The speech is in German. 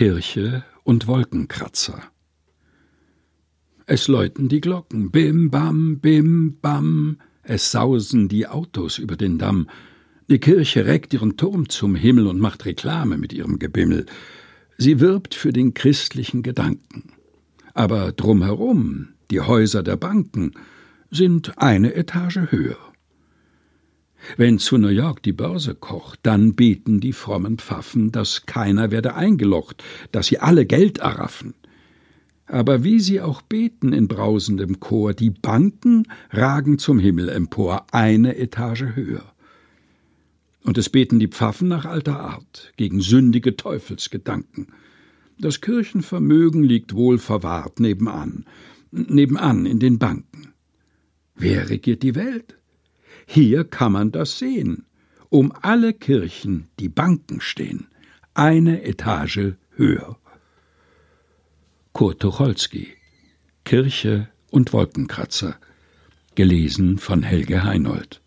Kirche und Wolkenkratzer. Es läuten die Glocken, bim bam, bim bam, es sausen die Autos über den Damm. Die Kirche reckt ihren Turm zum Himmel und macht Reklame mit ihrem Gebimmel. Sie wirbt für den christlichen Gedanken. Aber drumherum, die Häuser der Banken, sind eine Etage höher. Wenn zu New York die Börse kocht, dann beten die frommen Pfaffen, dass keiner werde eingelocht, dass sie alle Geld erraffen. Aber wie sie auch beten in brausendem Chor, die Banken ragen zum Himmel empor, eine Etage höher. Und es beten die Pfaffen nach alter Art, gegen sündige Teufelsgedanken. Das Kirchenvermögen liegt wohl verwahrt nebenan, nebenan in den Banken. Wer regiert die Welt? Hier kann man das sehen. Um alle Kirchen die Banken stehen, eine Etage höher. Kurt Tucholsky Kirche und Wolkenkratzer gelesen von Helge Heinold